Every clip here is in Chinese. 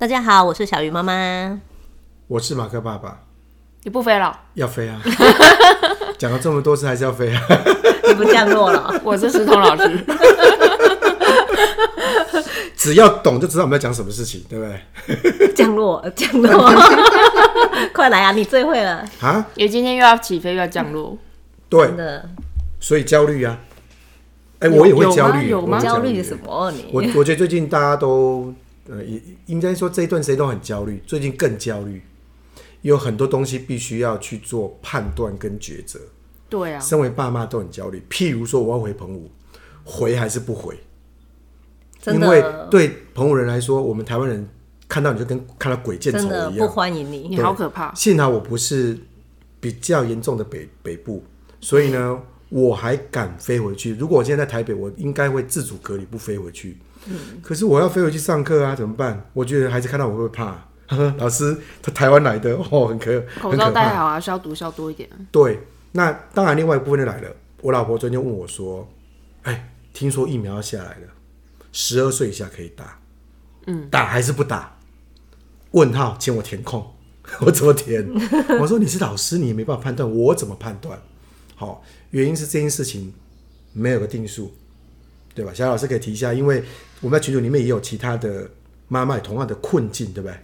大家好，我是小鱼妈妈，我是马克爸爸。你不飞了？要飞啊！讲了这么多次，还是要飞啊！你不降落了？我是石头老师。只要懂就知道我们要讲什么事情，对不对？降落，降落，快来啊！你最会了啊！因为今天又要起飞，又要降落，对真的，所以焦虑啊！哎、欸，我也会焦虑，有吗？焦虑什么？你我我觉得最近大家都。呃，应应该说这一段时间都很焦虑，最近更焦虑，有很多东西必须要去做判断跟抉择。对啊，身为爸妈都很焦虑。譬如说，我要回澎湖，回还是不回？因为对澎湖人来说，我们台湾人看到你就跟看到鬼见愁一样，不欢迎你，你好可怕。幸好我不是比较严重的北北部，所以呢，我还敢飞回去。如果我现在在台北，我应该会自主隔离，不飞回去。嗯、可是我要飞回去上课啊，怎么办？我觉得孩子看到我会怕。老师，他台湾来的 哦，很可口罩戴好啊，消毒消多一点。对，那当然，另外一部分就来了。我老婆昨天问我说：“哎、欸，听说疫苗要下来了，十二岁以下可以打，嗯，打还是不打？”问号，请我填空，我怎么填？我说你是老师，你也没办法判断，我怎么判断？好，原因是这件事情没有个定数。对吧？小老师可以提一下，因为我们在群组里面也有其他的妈妈同样的困境，对不对？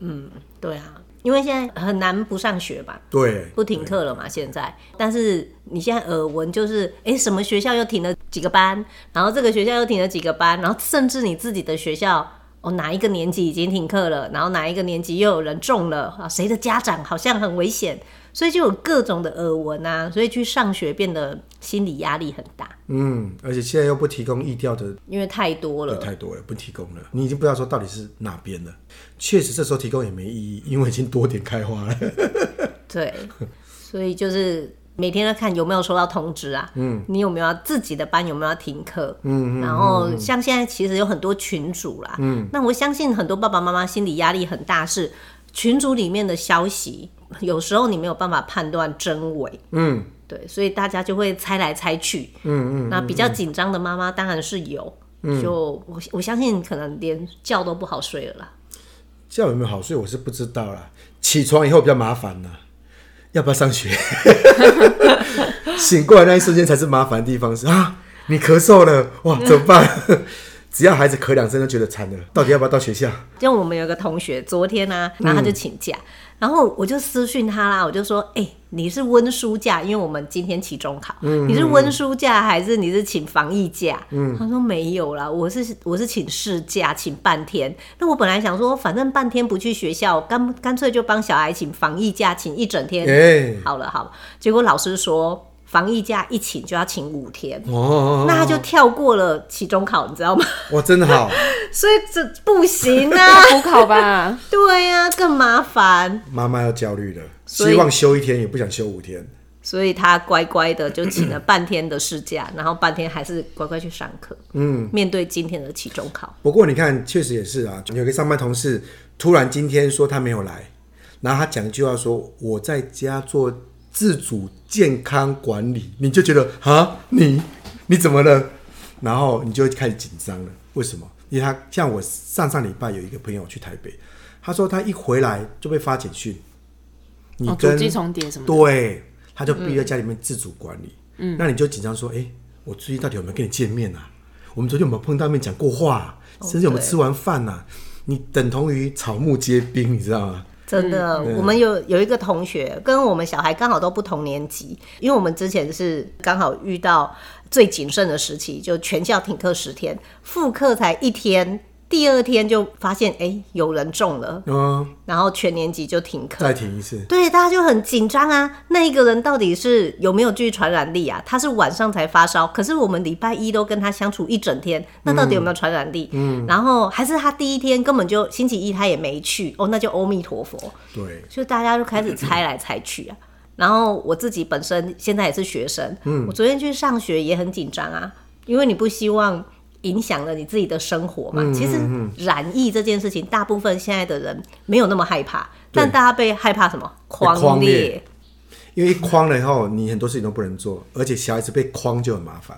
嗯，对啊，因为现在很难不上学吧？对，不停课了嘛，现在。但是你现在耳闻就是，哎，什么学校又停了几个班，然后这个学校又停了几个班，然后甚至你自己的学校，哦，哪一个年级已经停课了，然后哪一个年级又有人中了啊？谁的家长好像很危险？所以就有各种的耳闻啊，所以去上学变得心理压力很大。嗯，而且现在又不提供疫调的，因为太多了，太多了，不提供了，你已经不知道说到底是哪边了。确实，这时候提供也没意义，因为已经多点开花了。对，所以就是每天都看有没有收到通知啊。嗯，你有没有要自己的班有没有要停课？嗯，然后像现在其实有很多群主啦。嗯，那我相信很多爸爸妈妈心理压力很大，是群组里面的消息。有时候你没有办法判断真伪，嗯，对，所以大家就会猜来猜去，嗯嗯，那比较紧张的妈妈当然是有，嗯，就我我相信可能连觉都不好睡了啦。觉有没有好睡我是不知道啦，起床以后比较麻烦啦，要不要上学？醒过来那一瞬间才是麻烦的地方是啊，你咳嗽了，哇，怎么办？只要孩子咳两声就觉得惨了，到底要不要到学校？像我们有个同学，昨天呢、啊，然后他就请假，嗯、然后我就私讯他啦，我就说，哎、欸，你是温书假，因为我们今天期中考，嗯、你是温书假还是你是请防疫假？嗯，他说没有啦，我是我是请事假，请半天。那我本来想说，反正半天不去学校，干干脆就帮小孩请防疫假，请一整天。好了好了，结果老师说。防疫假一请就要请五天，哦，那他就跳过了期中考，你知道吗？哇，真的好，所以这不行啊，补考吧？对呀、啊，更麻烦。妈妈要焦虑了，希望休一天，也不想休五天，所以他乖乖的就请了半天的事假，然后半天还是乖乖去上课。嗯，面对今天的期中考。不过你看，确实也是啊，有个上班同事突然今天说他没有来，然后他讲一句话说：“我在家做。”自主健康管理，你就觉得啊，你你怎么了？然后你就开始紧张了。为什么？因为他像我上上礼拜有一个朋友去台北，他说他一回来就被发简讯，你跟重叠什么？对，他就必须在家里面自主管理。嗯，那你就紧张说，哎、欸，我最近到底有没有跟你见面啊？我们昨天有没有碰到面讲过话、啊？甚至有没有吃完饭啊？你等同于草木皆兵，你知道吗？真的，嗯、我们有有一个同学跟我们小孩刚好都不同年级，因为我们之前是刚好遇到最谨慎的时期，就全校停课十天，复课才一天。第二天就发现，哎、欸，有人中了，嗯，然后全年级就停课，再停一次，对，大家就很紧张啊。那一个人到底是有没有具传染力啊？他是晚上才发烧，可是我们礼拜一都跟他相处一整天，那到底有没有传染力？嗯，然后还是他第一天根本就星期一他也没去，哦，那就阿弥陀佛。对，就大家就开始猜来猜去啊。然后我自己本身现在也是学生，嗯，我昨天去上学也很紧张啊，因为你不希望。影响了你自己的生活嘛？嗯、其实染疫这件事情，大部分现在的人没有那么害怕，但大家被害怕什么？匡列。因为一框了以后，你很多事情都不能做，而且小孩子被框就很麻烦。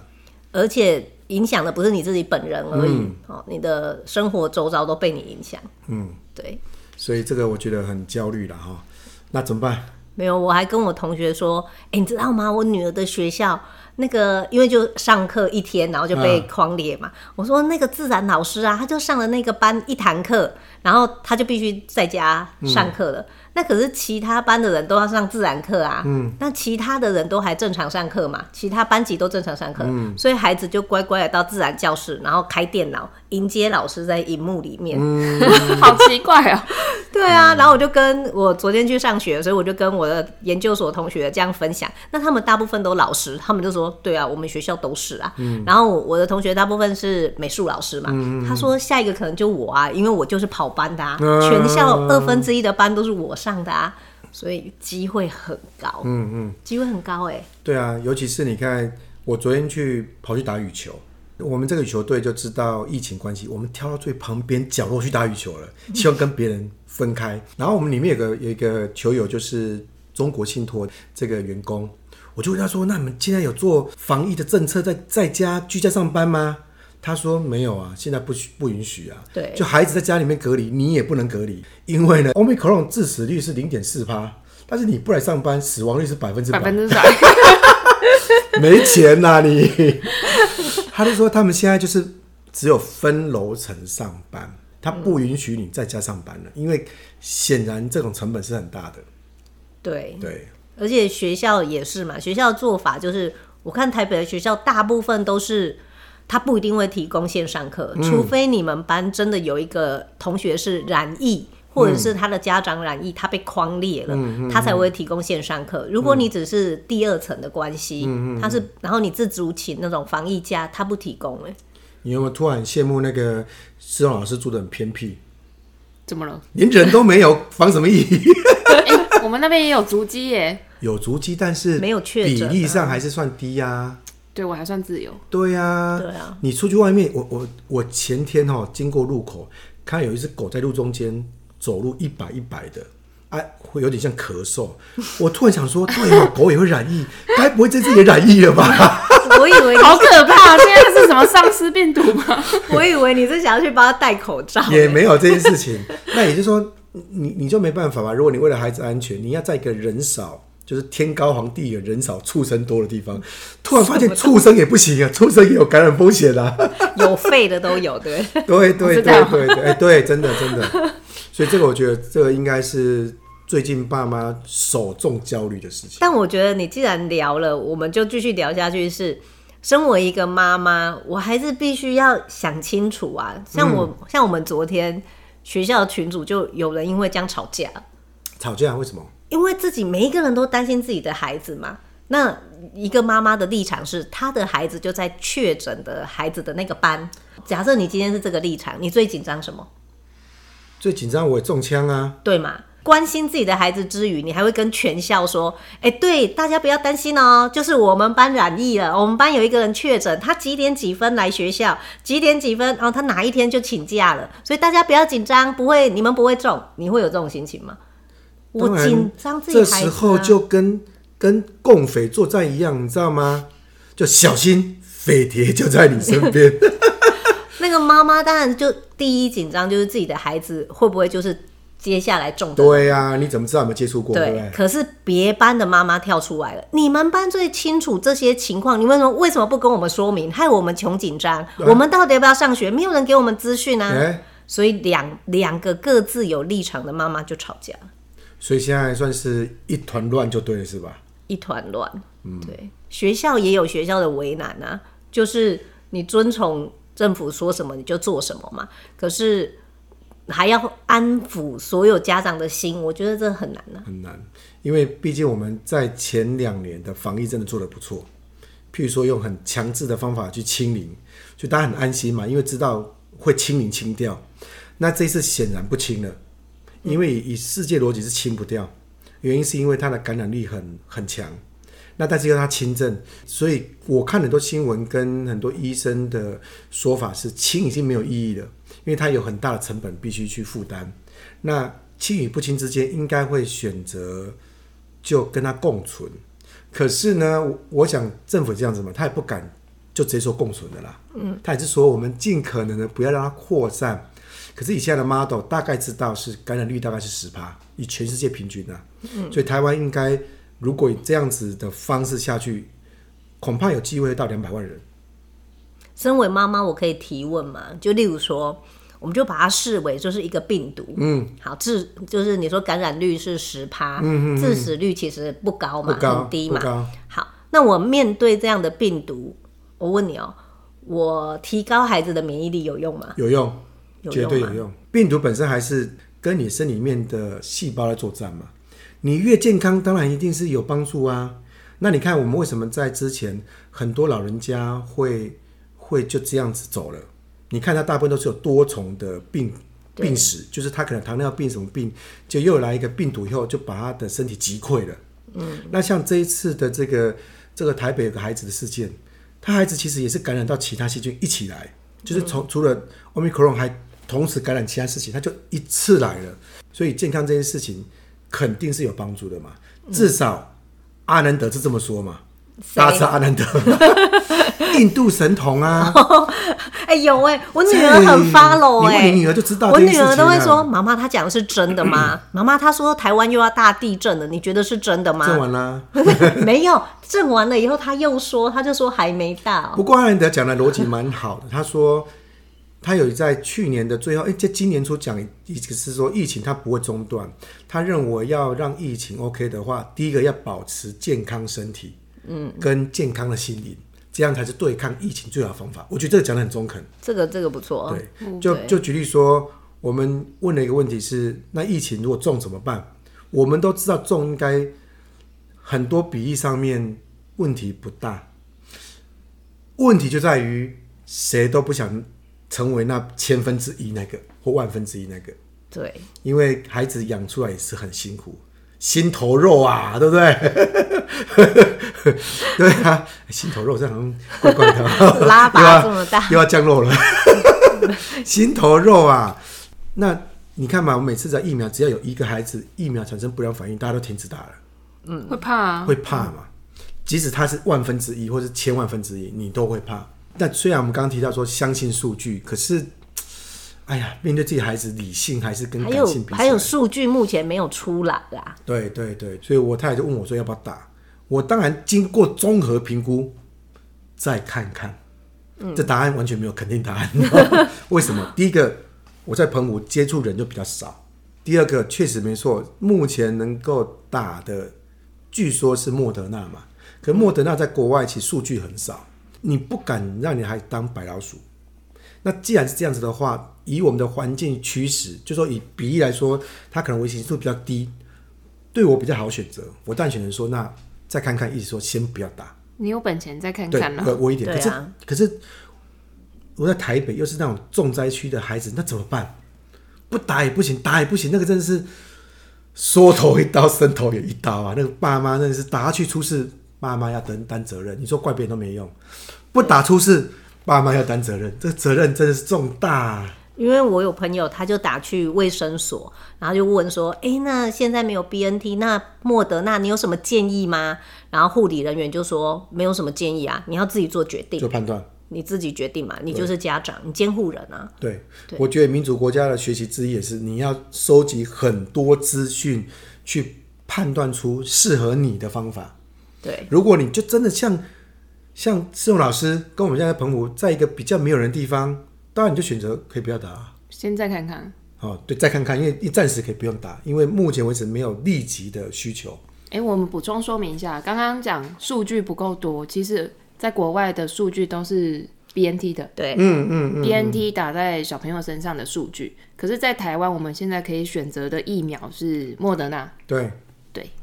而且影响的不是你自己本人而已，嗯哦，你的生活周遭都被你影响。嗯，对，所以这个我觉得很焦虑了哈。那怎么办？没有，我还跟我同学说，哎，你知道吗？我女儿的学校那个，因为就上课一天，然后就被框列嘛。嗯、我说那个自然老师啊，他就上了那个班一堂课，然后他就必须在家上课了。嗯那可是其他班的人都要上自然课啊，嗯，那其他的人都还正常上课嘛，其他班级都正常上课，嗯，所以孩子就乖乖的到自然教室，然后开电脑迎接老师在荧幕里面，嗯、好奇怪啊，对啊，然后我就跟我昨天去上学，所以我就跟我的研究所同学这样分享，那他们大部分都老师，他们就说，对啊，我们学校都是啊，嗯，然后我的同学大部分是美术老师嘛，嗯，他说下一个可能就我啊，因为我就是跑班的啊，全校二分之一的班都是我上的啊，所以机会很高。嗯嗯，机会很高哎、欸。对啊，尤其是你看，我昨天去跑去打羽球，我们这个羽球队就知道疫情关系，我们挑到最旁边角落去打羽球了，希望跟别人分开。然后我们里面有个有一个球友，就是中国信托这个员工，我就问他说：“那你们现在有做防疫的政策，在在家居家上班吗？”他说没有啊，现在不许不允许啊。对，就孩子在家里面隔离，你也不能隔离，因为呢，Omicron 致死率是零点四趴，但是你不来上班，死亡率是百分之百。百分之百，没钱呐、啊、你。他就说他们现在就是只有分楼层上班，他不允许你在家上班了，因为显然这种成本是很大的。对对，而且学校也是嘛，学校的做法就是，我看台北的学校大部分都是。他不一定会提供线上课，除非你们班真的有一个同学是染疫，嗯、或者是他的家长染疫，他被框裂了，嗯、他才会提供线上课。如果你只是第二层的关系，嗯、他是然后你自主请那种防疫家，他不提供。哎，你有没有突然羡慕那个施荣老师住的很偏僻？怎么了？连人都没有，防什么疫？欸、我们那边也有足迹耶，有足迹，但是没有确诊，比例上还是算低呀、啊。对，我还算自由。对呀、啊，对啊。你出去外面，我我我前天哈、喔、经过路口，看有一只狗在路中间走路一摆一摆的，哎、啊，会有点像咳嗽。我突然想说，对啊，狗也会染疫，该不会这次也染疫了吧？我以为好可怕，现在是什么丧尸病毒吗？我以为你是想要去帮他戴口罩，也没有这件事情。那也就是说，你你就没办法吧？如果你为了孩子安全，你要在一个人少。就是天高皇帝远，人少畜生多的地方，突然发现畜生也不行啊，畜生也有感染风险啊，有肺的都有，对，对对对对对，哎，对，真的真的，所以这个我觉得这个应该是最近爸妈首重焦虑的事情。但我觉得你既然聊了，我们就继续聊下去是。是身为一个妈妈，我还是必须要想清楚啊。像我，嗯、像我们昨天学校的群组就有人因为这样吵架，吵架为什么？因为自己每一个人都担心自己的孩子嘛，那一个妈妈的立场是，她的孩子就在确诊的孩子的那个班。假设你今天是这个立场，你最紧张什么？最紧张我也中枪啊，对嘛？关心自己的孩子之余，你还会跟全校说：“哎，对，大家不要担心哦，就是我们班染疫了，我们班有一个人确诊，他几点几分来学校，几点几分，然哦，他哪一天就请假了，所以大家不要紧张，不会，你们不会中，你会有这种心情吗？”我紧张自己孩子、啊、这时候就跟跟共匪作战一样，你知道吗？就小心匪谍就在你身边。那个妈妈当然就第一紧张就是自己的孩子会不会就是接下来中。对呀、啊，你怎么知道有没有接触过？对，对，可是别班的妈妈跳出来了，你们班最清楚这些情况，你们为什么为什么不跟我们说明，害我们穷紧张？我们到底要不要上学？没有人给我们资讯啊。欸、所以两两个各自有立场的妈妈就吵架。所以现在算是一团乱就对了，是吧？一团乱，嗯，对。学校也有学校的为难啊，就是你遵从政府说什么你就做什么嘛。可是还要安抚所有家长的心，我觉得这很难啊。很难，因为毕竟我们在前两年的防疫真的做得不错。譬如说用很强制的方法去清零，就大家很安心嘛，因为知道会清零清掉。那这次显然不清了。因为以世界逻辑是清不掉，原因是因为它的感染力很很强，那但是要他轻症，所以我看很多新闻跟很多医生的说法是清已经没有意义了，因为他有很大的成本必须去负担。那清与不清之间应该会选择就跟他共存，可是呢，我想政府这样子嘛，他也不敢。就直接说共存的啦。嗯，他也是说我们尽可能的不要让它扩散。可是以现在的 model 大概知道是感染率大概是十趴，以全世界平均啊。嗯，所以台湾应该如果以这样子的方式下去，恐怕有机会到两百万人。身为妈妈，我可以提问吗？就例如说，我们就把它视为就是一个病毒。嗯，好，致就是你说感染率是十趴，嗯，致死率其实不高嘛，高很低嘛。好。那我面对这样的病毒，我问你哦、喔，我提高孩子的免疫力有用吗？有用，绝对有用。病毒本身还是跟你身里面的细胞在作战嘛。你越健康，当然一定是有帮助啊。那你看，我们为什么在之前很多老人家会会就这样子走了？你看他大部分都是有多重的病病史，就是他可能糖尿病什么病，就又来一个病毒以后，就把他的身体击溃了。嗯，那像这一次的这个。这个台北有个孩子的事件，他孩子其实也是感染到其他细菌一起来，就是从除了 Omicron 还同时感染其他事情，他就一次来了。所以健康这件事情肯定是有帮助的嘛，至少阿南德是这么说嘛。大家知道阿南德，印度神童啊。哎呦喂，我女儿很 follow 哎，你女儿就知道、啊。我女儿都会说：“妈妈，她讲的是真的吗？”妈妈，她说台湾又要大地震了，你觉得是真的吗？震完了，没有震完了以后，她又说，她就说还没到。不过阿南德讲的逻辑蛮好的，他说他有在去年的最后，哎，这今年初讲，意思是说疫情它不会中断。他认为要让疫情 OK 的话，第一个要保持健康身体，嗯，跟健康的心灵。这样才是对抗疫情最好的方法。我觉得这个讲的很中肯。这个这个不错。对，就就举例说，我们问了一个问题是：那疫情如果重怎么办？我们都知道重应该很多比例上面问题不大，问题就在于谁都不想成为那千分之一那个或万分之一那个。对，因为孩子养出来也是很辛苦。心头肉啊，对不对？对啊，心头肉这好像怪怪的，拉拔这么大，又要降肉了。心头肉啊，那你看嘛，我每次在疫苗，只要有一个孩子疫苗产生不良反应，大家都停止打了。嗯，会怕啊，会怕嘛？即使他是万分之一，或是千万分之一，你都会怕。但虽然我们刚刚提到说相信数据，可是。哎呀，面对自己孩子，理性还是跟感性比？还有数据目前没有出来啦。对对对，所以我太太就问我说要不要打。我当然经过综合评估再看看。嗯，这答案完全没有肯定答案。为什么？第一个，我在澎湖接触人就比较少；第二个，确实没错，目前能够打的，据说是莫德纳嘛。可莫德纳在国外其实数据很少，你不敢让你孩子当白老鼠。那既然是这样子的话，以我们的环境驱使，就说以比例来说，它可能危险度比较低，对我比较好选择。我当然选择说，那再看看，意思说先不要打。你有本钱再看看对，我一点。啊、可是可是我在台北又是那种重灾区的孩子，那怎么办？不打也不行，打也不行，那个真的是缩头一刀，伸头也一刀啊！那个爸妈真的是打下去出事，爸妈要担担责任。你说怪别人都没用，不打出事。爸妈要担责任，这个责任真的是重大啊。因为我有朋友，他就打去卫生所，然后就问说：“哎，那现在没有 BNT，那莫德纳，你有什么建议吗？”然后护理人员就说：“没有什么建议啊，你要自己做决定，做判断，你自己决定嘛，你就是家长，你监护人啊。”对，我觉得民主国家的学习之一也是，你要收集很多资讯，去判断出适合你的方法。对，如果你就真的像。像志勇老师跟我们现在澎湖，在一个比较没有人的地方，当然你就选择可以不要打，先再看看。哦，对，再看看，因为你暂时可以不用打，因为目前为止没有立即的需求。哎、欸，我们补充说明一下，刚刚讲数据不够多，其实在国外的数据都是 BNT 的，对，嗯嗯嗯，BNT 打在小朋友身上的数据，可是，在台湾我们现在可以选择的疫苗是莫德纳，对。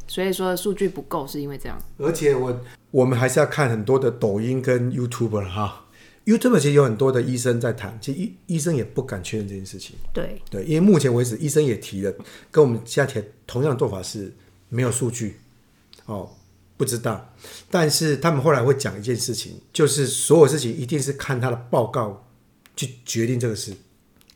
对，所以说数据不够是因为这样。而且我我们还是要看很多的抖音跟 YouTuber 哈，YouTuber 其实有很多的医生在谈，其实医医生也不敢确认这件事情。对对，因为目前为止医生也提了，跟我们现在提同样的做法是没有数据，哦，不知道。但是他们后来会讲一件事情，就是所有事情一定是看他的报告去决定这个事。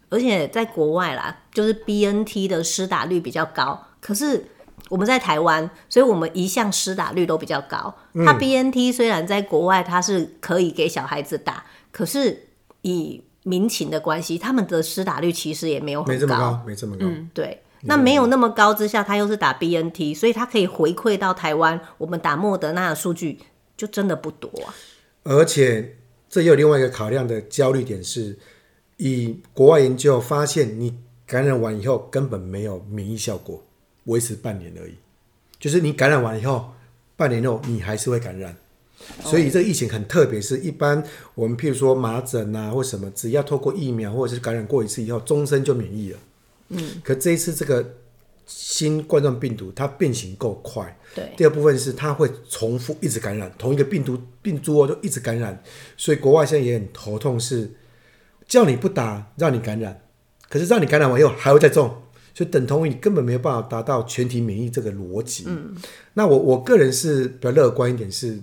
而且在国外啦，就是 BNT 的施打率比较高，可是。我们在台湾，所以我们一向施打率都比较高。它 BNT 虽然在国外它是可以给小孩子打，可是以民情的关系，他们的施打率其实也没有很高，没这么高，没这么高。嗯，对。那没有那么高之下，他又是打 BNT，所以他可以回馈到台湾，我们打莫德纳的数据就真的不多啊。而且这也有另外一个考量的焦虑点是，以国外研究发现，你感染完以后根本没有免疫效果，维持半年而已。就是你感染完以后，半年后你还是会感染。所以这个疫情很特别，是一般我们譬如说麻疹啊或什么，只要透过疫苗或者是感染过一次以后，终身就免疫了。嗯，可这一次这个新冠状病毒它变形够快，对。第二部分是它会重复一直感染同一个病毒病株哦，就一直感染，所以国外现在也很头痛，是叫你不打让你感染，可是让你感染完以后还会再中，所以等同于你根本没有办法达到全体免疫这个逻辑。嗯，那我我个人是比较乐观一点是，是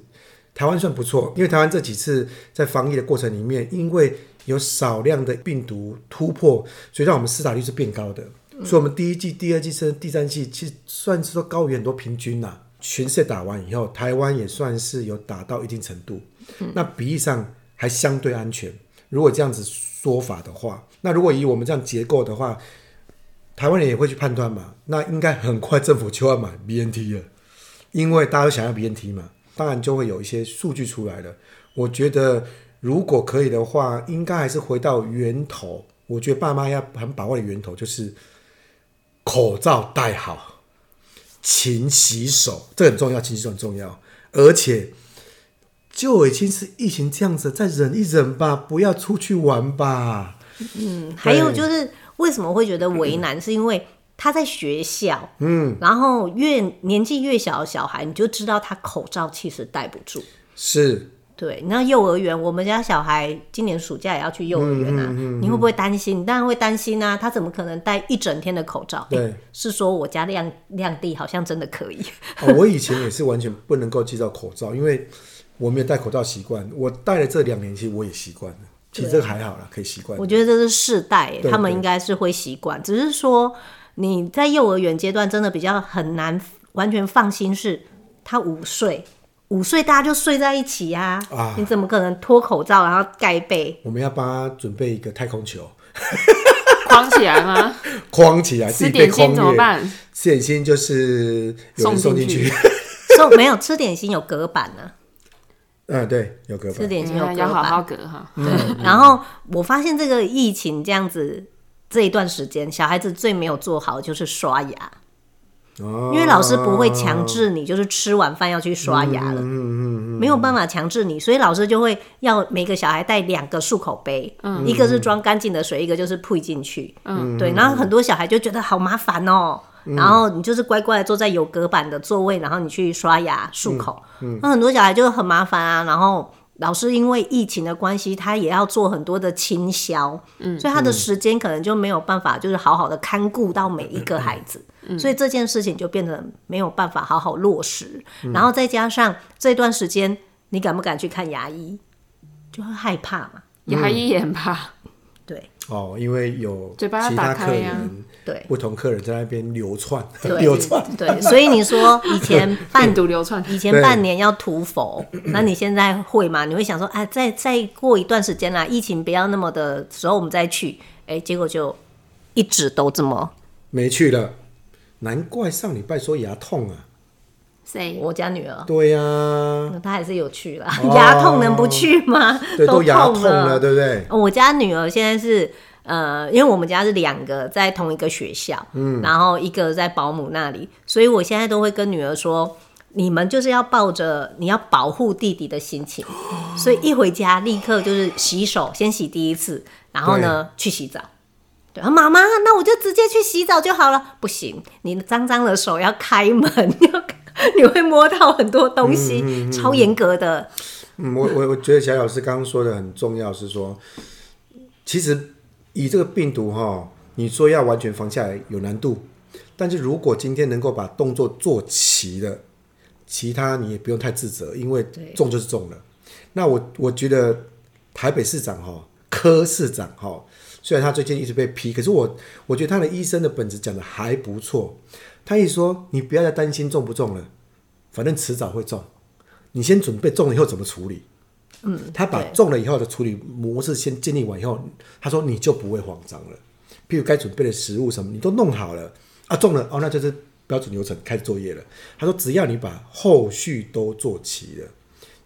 台湾算不错，因为台湾这几次在防疫的过程里面，因为有少量的病毒突破，所以让我们施打率是变高的。嗯、所以，我们第一季、第二季甚至第三季，其实算是说高于很多平均呐。全世界打完以后，台湾也算是有打到一定程度。嗯、那比例上还相对安全。如果这样子说法的话，那如果以我们这样结构的话，台湾人也会去判断嘛？那应该很快政府就要买 BNT 了，因为大家都想要 BNT 嘛，当然就会有一些数据出来了。我觉得。如果可以的话，应该还是回到源头。我觉得爸妈要很把握的源头就是口罩戴好，勤洗手，这很重要，勤洗手很重要。而且就已经是疫情这样子，再忍一忍吧，不要出去玩吧。嗯，还有就是为什么会觉得为难，嗯、是因为他在学校，嗯，然后越年纪越小的小孩，你就知道他口罩其实戴不住，是。对，那幼儿园，我们家小孩今年暑假也要去幼儿园啊，嗯嗯嗯嗯、你会不会担心？你当然会担心啊，他怎么可能戴一整天的口罩？对，是说我家亮亮弟好像真的可以。哦，我以前也是完全不能够接受口罩，因为我没有戴口罩习惯。我戴了这两年，其实我也习惯了。其实这个还好啦，可以习惯。我觉得这是世代，他们应该是会习惯。只是说你在幼儿园阶段真的比较很难完全放心，是他午睡。五岁大家就睡在一起呀、啊，啊、你怎么可能脱口罩然后盖被？我们要帮他准备一个太空球，框起来吗？框起来，吃点心怎么办？吃点心就是有人送进去，送没有吃点心有隔板呢、啊？嗯，对，有隔板。吃点心有隔板，要好好隔哈。对，然后我发现这个疫情这样子这一段时间，小孩子最没有做好就是刷牙。因为老师不会强制你，就是吃完饭要去刷牙了，没有办法强制你，所以老师就会要每个小孩带两个漱口杯，一个是装干净的水，一个就是配进去，对，然后很多小孩就觉得好麻烦哦，然后你就是乖乖的坐在有隔板的座位，然后你去刷牙漱口，那很多小孩就很麻烦啊，然后。老师因为疫情的关系，他也要做很多的清消，嗯，所以他的时间可能就没有办法，就是好好的看顾到每一个孩子，嗯，所以这件事情就变得没有办法好好落实。嗯，然后再加上这段时间，你敢不敢去看牙医？就会害怕嘛，牙医也很怕。对。哦，因为有其他客人，对不同客人在那边流窜，流窜，对，所以你说以前半读流窜，以前半年要涂否，那你现在会吗？你会想说，哎，再再过一段时间啦，疫情不要那么的时候，我们再去，哎，结果就一直都这么没去了，难怪上礼拜说牙痛啊。谁？我家女儿。对呀、啊，她还是有去了。哦、牙痛能不去吗？对，都牙痛了，对不对？我家女儿现在是呃，因为我们家是两个在同一个学校，嗯，然后一个在保姆那里，所以我现在都会跟女儿说，你们就是要抱着你要保护弟弟的心情，所以一回家立刻就是洗手，先洗第一次，然后呢去洗澡。对啊，妈妈，那我就直接去洗澡就好了。不行，你脏脏的手要开门要。你会摸到很多东西，嗯嗯嗯、超严格的。嗯，我我我觉得小老师刚刚说的很重要，是说，其实以这个病毒哈，你说要完全防下来有难度，但是如果今天能够把动作做齐了，其他你也不用太自责，因为中就是中了。那我我觉得台北市长哈，柯市长哈，虽然他最近一直被批，可是我我觉得他的医生的本质讲的还不错。他一说你不要再担心中不中了，反正迟早会中，你先准备中了以后怎么处理。嗯，他把中了以后的处理模式先建立完以后，他说你就不会慌张了。譬如该准备的食物什么，你都弄好了啊，中了哦，那就是标准流程开始作业了。他说只要你把后续都做齐了，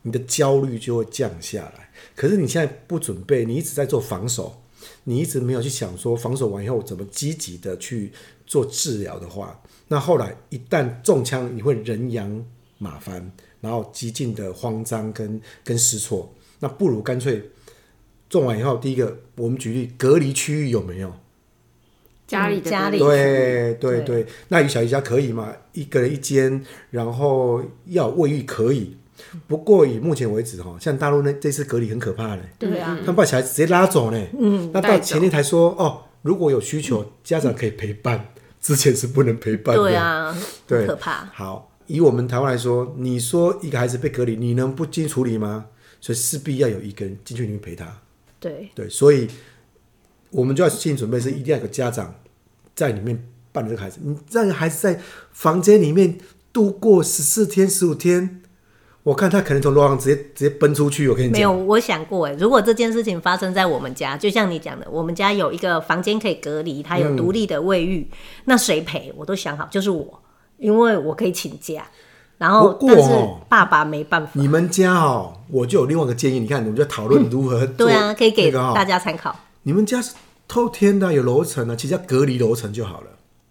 你的焦虑就会降下来。可是你现在不准备，你一直在做防守，你一直没有去想说防守完以后怎么积极的去做治疗的话，那后来一旦中枪，你会人仰马翻。然后极尽的慌张跟跟失措，那不如干脆种完以后，第一个我们举例隔离区域有没有？家里的家里对对对，那于小姨家可以吗？一个人一间，然后要卫浴可以。不过以目前为止哈，像大陆那这次隔离很可怕嘞，对啊，他们把小孩子直接拉走嘞。嗯，那到前天才说哦，如果有需求，家长可以陪伴，之前是不能陪伴的。对啊，对，可怕。好。以我们台湾来说，你说一个孩子被隔离，你能不进去处理吗？所以势必要有一个人进去里面陪他。对对，所以我们就要心理准备，是一定要有个家长在里面伴着这个孩子。你让孩子在房间里面度过十四天、十五天，我看他可能从楼上直接直接奔出去。我跟你讲，没有，我想过哎，如果这件事情发生在我们家，就像你讲的，我们家有一个房间可以隔离，它有独立的卫浴，嗯、那谁陪？我都想好，就是我。因为我可以请假，然后但是爸爸没办法。你们家哦，我就有另外一个建议，你看，我们就讨论如何、嗯、对啊，可以给大家参考。你们家是透天的，有楼层的，其实要隔离楼层就好了。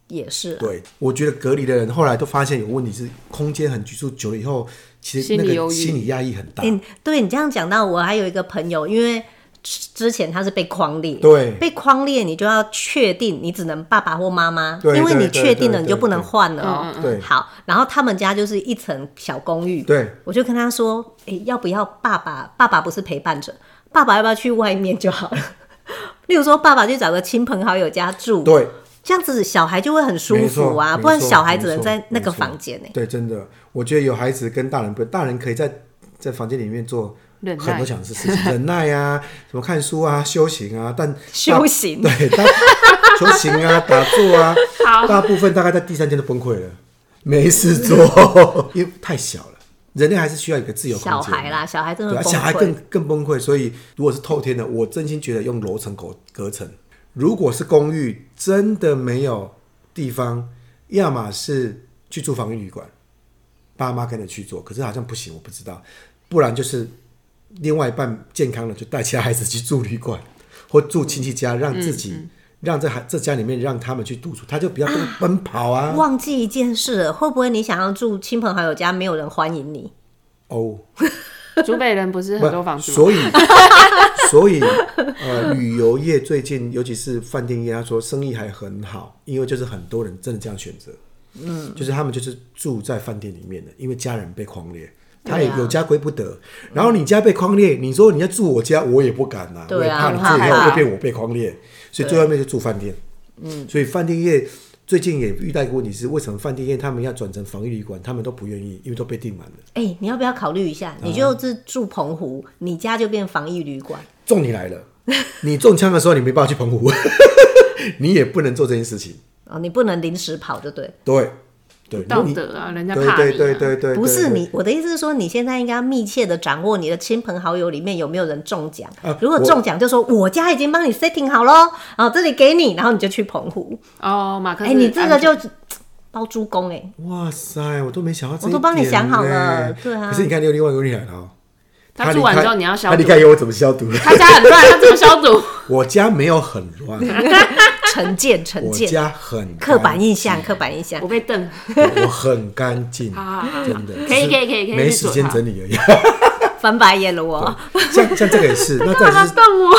也是、啊，对，我觉得隔离的人后来都发现有问题，是空间很局促，久了以后，其实那个心理压抑很大。欸、对你这样讲到，我还有一个朋友，因为。之前他是被框列，对，被框列，你就要确定你只能爸爸或妈妈，因为你确定了，你就不能换了哦。对，好，然后他们家就是一层小公寓，对，我就跟他说，哎、欸，要不要爸爸？爸爸不是陪伴者，爸爸要不要去外面就好了？例如说，爸爸去找个亲朋好友家住，对，这样子小孩就会很舒服啊，不然小孩只能在那个房间呢。对，真的，我觉得有孩子跟大人不，大人可以在在房间里面做。很多讲的是事情，忍耐啊，什么看书啊，修行啊，但 修行对，修行啊，打坐啊，大部分大概在第三天都崩溃了，没事做，因为太小了，人类还是需要一个自由空间。小孩啦，小孩真的小孩更更崩溃，所以如果是透天的，我真心觉得用楼层隔隔层。如果是公寓，真的没有地方，要么是去住防疫旅馆，爸妈跟着去做，可是好像不行，我不知道，不然就是。另外一半健康了，就带其他孩子去住旅馆，或住亲戚家，让自己、嗯嗯、让这孩这家里面让他们去独处，他就比较奔奔跑啊。忘记一件事，会不会你想要住亲朋好友家，没有人欢迎你？哦，竹北人不是很多房子，所以 所以呃，旅游业最近，尤其是饭店业，他说生意还很好，因为就是很多人真的这样选择，嗯，就是他们就是住在饭店里面的，因为家人被匡列。他也有家归不得，啊、然后你家被框裂，你说你要住我家，我也不敢呐、啊，我也怕你最后会变我被框裂，所以最后面就住饭店。嗯，所以饭店业最近也遇到一个问题是，为什么饭店业他们要转成防疫旅馆，他们都不愿意，因为都被订满了。哎、欸，你要不要考虑一下？你就是住澎湖，啊、你家就变防疫旅馆。重你来了，你中枪的时候你没办法去澎湖，你也不能做这件事情。哦，你不能临时跑，就对。对。对道德啊，人家怕你、啊。对对对对，不是你，我的意思是说，你现在应该要密切的掌握你的亲朋好友里面有没有人中奖。啊、如果中奖，就说我家已经帮你 setting 好喽，然后这里给你，然后你就去澎湖。哦，马克，哎，你这个就包租公哎。哇塞，我都没想到这，我都帮你想好了。对啊。可是你看，你有另外一个厉害哦。他住完之后你要消毒。他离开以后我怎么消毒？他家很乱，他怎么消毒？我家没有很乱。成见，成见。我家很刻板印象，刻板印象。我被瞪。我很干净，真的。可以，可以，可以，可以。没时间整理而已。翻白眼了我。像像这个也是，那再是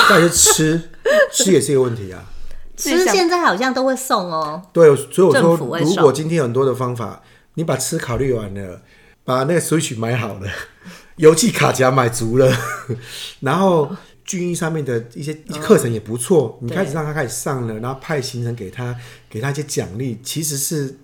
再是吃，吃也是一个问题啊。吃现在好像都会送哦。对，所以我说，如果今天有很多的方法，你把吃考虑完了，把那个 Switch 买好了，油气卡夹买足了，然后。军医上面的一些课程也不错，哦、你开始让他开始上了，然后派行程给他，给他一些奖励，其实是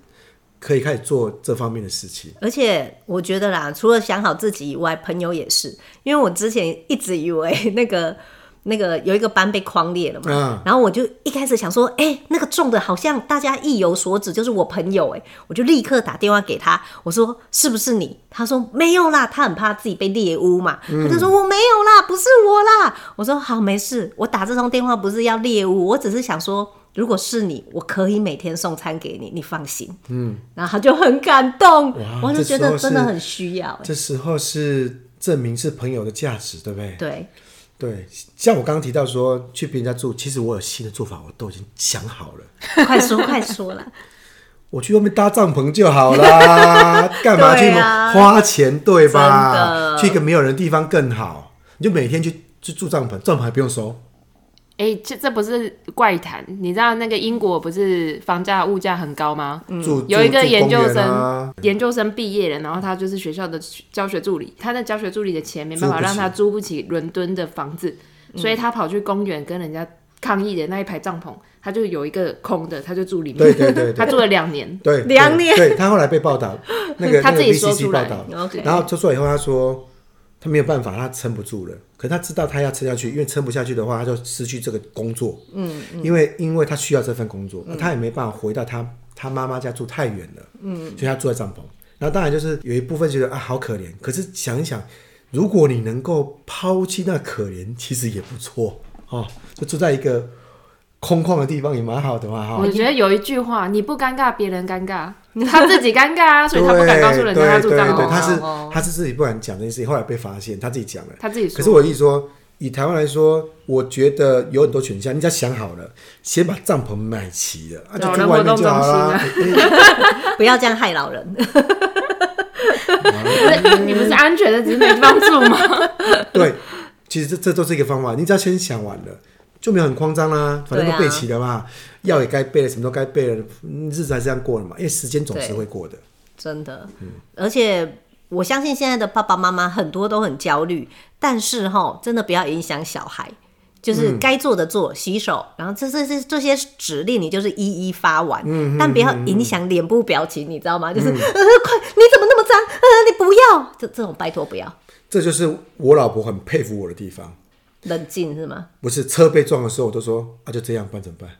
可以开始做这方面的事情。而且我觉得啦，除了想好自己以外，朋友也是，因为我之前一直以为那个那个有一个班被框裂了嘛，嗯、然后我就一开始想说，哎、欸，那个中的好像大家意有所指，就是我朋友，哎，我就立刻打电话给他，我说是不是你？他说没有啦，他很怕自己被猎污嘛，嗯、他就说我没有啦，不是我啦。我说好，没事，我打这通电话不是要猎污，我只是想说，如果是你，我可以每天送餐给你，你放心。嗯，然后他就很感动，我就觉得真的很需要。这时候是证明是朋友的价值，对不对？对。对，像我刚刚提到说去别人家住，其实我有新的做法，我都已经想好了。快说快说了，我去外面搭帐篷就好啦，干嘛去花钱对吧？去一个没有人的地方更好，你就每天去去住帐篷，帐篷还不用收。哎，这这不是怪谈？你知道那个英国不是房价物价很高吗？嗯，有一个研究生，啊、研究生毕业了，然后他就是学校的教学助理，他的教学助理的钱没办法让他租不起伦敦的房子，所以他跑去公园跟人家抗议的那一排帐篷，他就有一个空的，他就住里面。对对对，对，他住了两年，对，两年。对，他后来被报道，那个 他自己说出来，然后出来以后他说。他没有办法，他撑不住了。可是他知道他要撑下去，因为撑不下去的话，他就失去这个工作。嗯，嗯因为因为他需要这份工作，嗯、他也没办法回到他他妈妈家住太远了。嗯，所以他住在帐篷。然后当然就是有一部分觉得啊好可怜，可是想一想，如果你能够抛弃那可怜，其实也不错哦。就住在一个。空旷的地方也蛮好的嘛，哈。我觉得有一句话，你不尴尬，别人尴尬，他自己尴尬啊，所以他不敢告诉人家他住帐篷。对，他是他是自己不敢讲这件事情，后来被发现，他自己讲了。他自己说。可是我意思说，以台湾来说，我觉得有很多选项，你只要想好了，先把帐篷买齐了，啊，就住外面就好了。不要这样害老人。你不是安全的，只是没帮助吗？对，其实这这都是一个方法，你只要先想完了。就没有很慌张啦，反正都备齐了嘛，药、啊、也该备了，什么都该备了，日子还是这样过了嘛，因为时间总是会过的。真的，嗯，而且我相信现在的爸爸妈妈很多都很焦虑，但是哈，真的不要影响小孩，就是该做的做，洗手，然后这这这这些指令你就是一一发完，嗯，但不要影响脸部表情，你知道吗？就是、嗯、呃，快，你怎么那么脏？呃，你不要，这这种拜托不要。这就是我老婆很佩服我的地方。冷静是吗？不是，车被撞的时候，我都说啊，就这样办怎么办？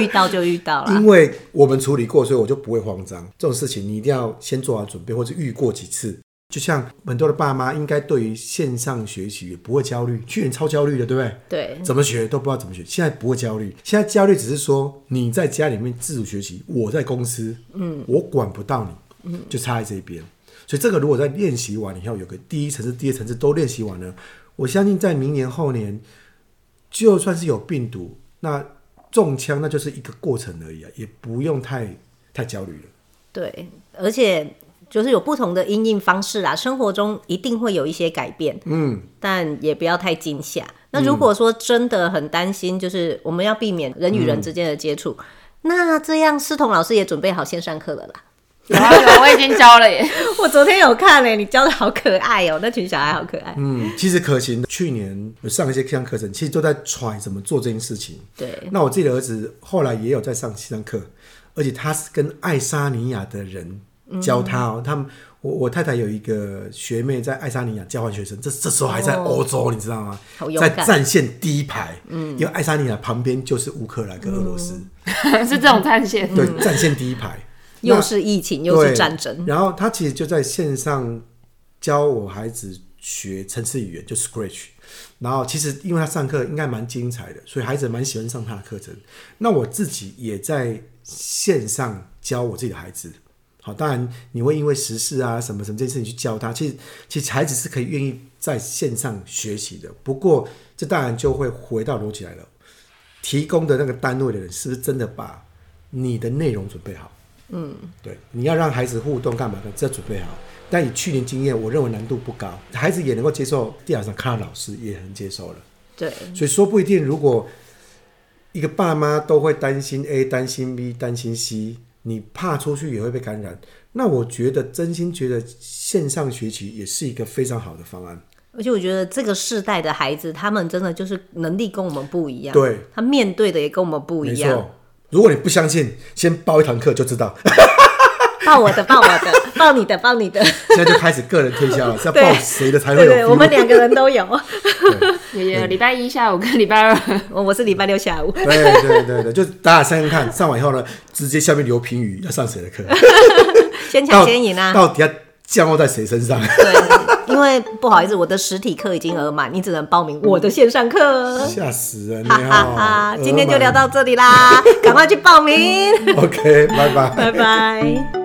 遇到就遇到了。因为我们处理过，所以我就不会慌张。这种事情你一定要先做好准备，或者遇过几次。就像很多的爸妈，应该对于线上学习也不会焦虑。去年超焦虑的，对不对？对。怎么学都不知道怎么学，现在不会焦虑。现在焦虑只是说你在家里面自主学习，我在公司，嗯，我管不到你，嗯，就差在这一边。所以这个如果在练习完以后，有个第一层次、第二层次都练习完了。我相信在明年后年，就算是有病毒，那中枪那就是一个过程而已啊，也不用太太焦虑了。对，而且就是有不同的因应方式啦，生活中一定会有一些改变，嗯，但也不要太惊吓。那如果说真的很担心，就是我们要避免人与人之间的接触，嗯、那这样思彤老师也准备好线上课了啦。有啊有，我已经教了耶！我昨天有看嘞，你教的好可爱哦，那群小孩好可爱。嗯，其实可行的。去年有上一些线上课程，其实都在揣怎么做这件事情。对。那我自己的儿子后来也有在上线上课，而且他是跟爱沙尼亚的人教他哦。嗯、他们，我我太太有一个学妹在爱沙尼亚交换学生，这这时候还在欧洲，哦、你知道吗？在战线第一排。嗯。因为爱沙尼亚旁边就是乌克兰跟俄罗斯，嗯、是这种战线。对，战线第一排。又是疫情，又是战争。然后他其实就在线上教我孩子学程式语言，就 Scratch。然后其实因为他上课应该蛮精彩的，所以孩子蛮喜欢上他的课程。那我自己也在线上教我自己的孩子。好，当然你会因为时事啊什么什么这件事情去教他，其实其实孩子是可以愿意在线上学习的。不过这当然就会回到逻辑来了，提供的那个单位的人是不是真的把你的内容准备好？嗯，对，你要让孩子互动干嘛的？这准备好。但以去年经验，我认为难度不高，孩子也能够接受。电脑上看到老师也能接受了。对，所以说不一定。如果一个爸妈都会担心 A、担心 B、担心 C，你怕出去也会被感染。那我觉得，真心觉得线上学习也是一个非常好的方案。而且我觉得这个世代的孩子，他们真的就是能力跟我们不一样。对，他面对的也跟我们不一样。如果你不相信，先报一堂课就知道。报我的，报我的，报你的，报你的。现在就开始个人推销了，是要报谁的才会有？对，我们两个人都有。有有，礼拜一下午跟礼拜二，我我是礼拜六下午。对对对对，就大家先看，上完以后呢，直接下面留评语，要上谁的课？先抢先赢啊！到底要降落在谁身上？对，因为不好意思，我的实体课已经额满，你只能报名我的线上课。吓死人！哈哈哈，今天就聊到这里啦，赶快去报名。OK，拜拜，拜拜。